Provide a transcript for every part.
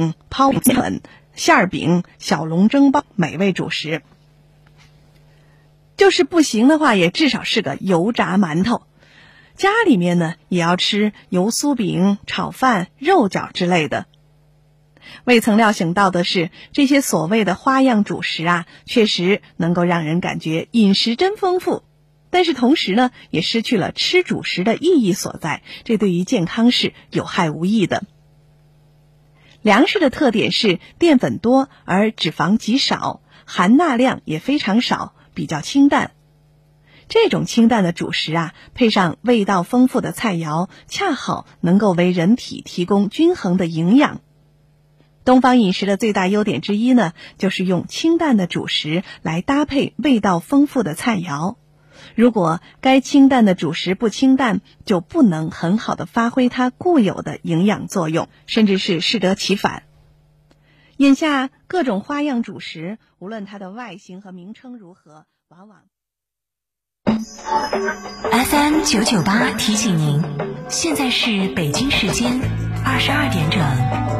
饼、泡粉、馅儿饼、小笼蒸包，美味主食。就是不行的话，也至少是个油炸馒头。家里面呢，也要吃油酥饼、炒饭、肉饺之类的。未曾料想到的是，这些所谓的花样主食啊，确实能够让人感觉饮食真丰富。但是同时呢，也失去了吃主食的意义所在，这对于健康是有害无益的。粮食的特点是淀粉多而脂肪极少，含钠量也非常少，比较清淡。这种清淡的主食啊，配上味道丰富的菜肴，恰好能够为人体提供均衡的营养。东方饮食的最大优点之一呢，就是用清淡的主食来搭配味道丰富的菜肴。如果该清淡的主食不清淡，就不能很好的发挥它固有的营养作用，甚至是适得其反。眼下各种花样主食，无论它的外形和名称如何，往往。FM 九九八提醒您，现在是北京时间二十二点整。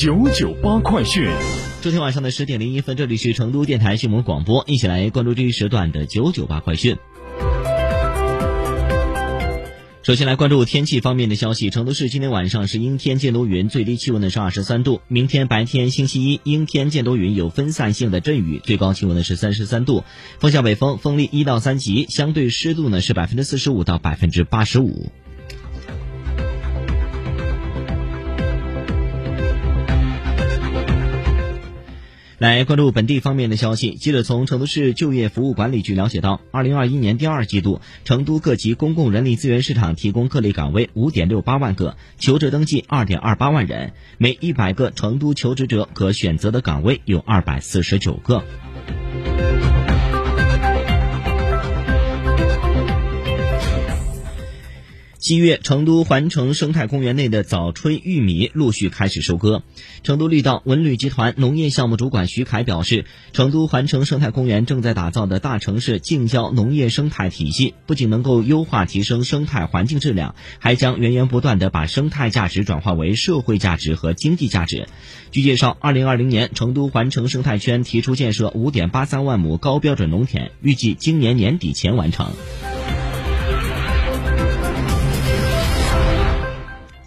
九九八快讯，昨天晚上的十点零一分，这里是成都电台新闻广播，一起来关注这一时段的九九八快讯。首先来关注天气方面的消息，成都市今天晚上是阴天见多云，最低气温呢是二十三度；明天白天星期一阴天见多云，有分散性的阵雨，最高气温呢是三十三度，风向北风，风力一到三级，相对湿度呢是百分之四十五到百分之八十五。来关注本地方面的消息。记者从成都市就业服务管理局了解到，二零二一年第二季度，成都各级公共人力资源市场提供各类岗位五点六八万个，求职登记二点二八万人，每一百个成都求职者可选择的岗位有二百四十九个。七月，成都环城生态公园内的早春玉米陆续开始收割。成都绿道文旅集团农业项目主管徐凯表示，成都环城生态公园正在打造的大城市近郊农业生态体系，不仅能够优化提升生态环境质量，还将源源不断的把生态价值转化为社会价值和经济价值。据介绍，二零二零年成都环城生态圈提出建设五点八三万亩高标准农田，预计今年年底前完成。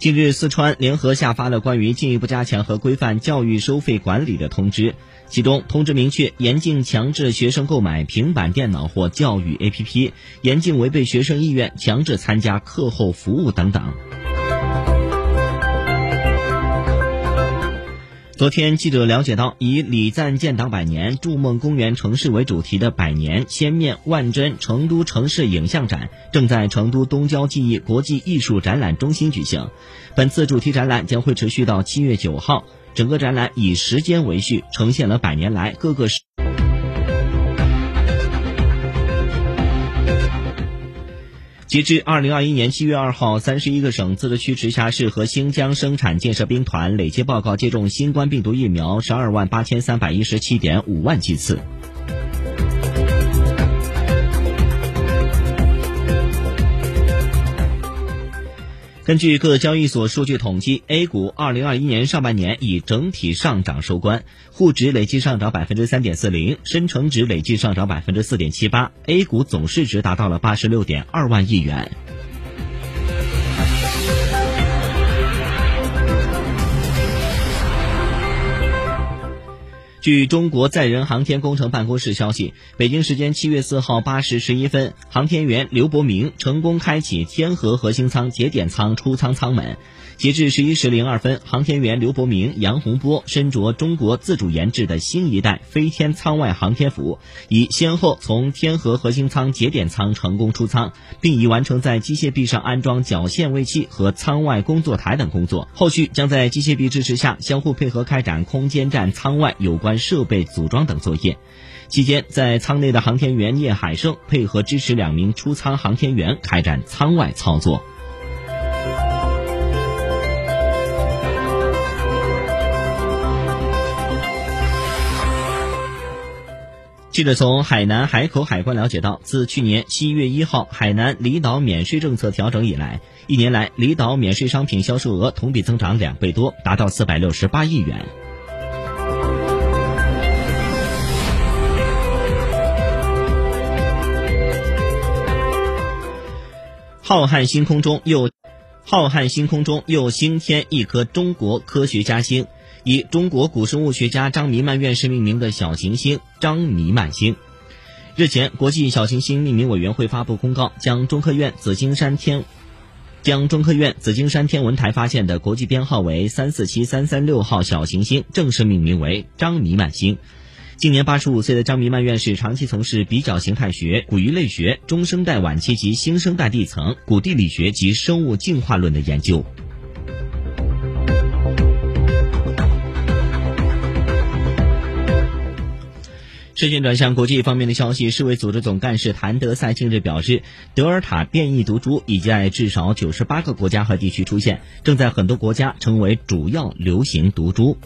近日，四川联合下发了关于进一步加强和规范教育收费管理的通知，其中通知明确，严禁强制学生购买平板电脑或教育 APP，严禁违背学生意愿强制参加课后服务等等。昨天，记者了解到，以“礼赞建党百年，筑梦公园城市”为主题的“百年千面万真成都城市影像展正在成都东郊记忆国际艺术展览中心举行。本次主题展览将会持续到七月九号，整个展览以时间为序，呈现了百年来各个截至二零二一年七月二号，三十一个省、自治区、直辖市和新疆生产建设兵团累计报告接种新冠病毒疫苗十二万八千三百一十七点五万剂次。根据各交易所数据统计，A 股2021年上半年以整体上涨收官，沪指累计上涨百分之三点四零，深成指累计上涨百分之四点七八，A 股总市值达到了八十六点二万亿元。据中国载人航天工程办公室消息，北京时间七月四号八时十一分，航天员刘伯明成功开启天河核心舱节点舱出舱舱门。截至十一时零二分，航天员刘伯明、杨洪波身着中国自主研制的新一代飞天舱外航天服，已先后从天河核心舱节点舱成功出舱，并已完成在机械臂上安装绞线位器和舱外工作台等工作。后续将在机械臂支持下，相互配合开展空间站舱外有关设备组装等作业。期间，在舱内的航天员聂海胜配合支持两名出舱航天员开展舱外操作。记者从海南海口海关了解到，自去年七月一号海南离岛免税政策调整以来，一年来离岛免税商品销售额同比增长两倍多，达到四百六十八亿元。浩瀚星空中又，浩瀚星空中又星添一颗中国科学家星。以中国古生物学家张弥曼院士命名的小行星“张弥曼星”。日前，国际小行星命名委员会发布公告，将中科院紫金山天将中科院紫金山天文台发现的国际编号为三四七三三六号小行星正式命名为“张弥曼星”。今年八十五岁的张弥曼院士长期从事比较形态学、古鱼类学、中生代晚期及新生代地层、古地理学及生物进化论的研究。视线转向国际方面的消息，世卫组织总干事谭德赛近日表示，德尔塔变异毒株已经在至少九十八个国家和地区出现，正在很多国家成为主要流行毒株。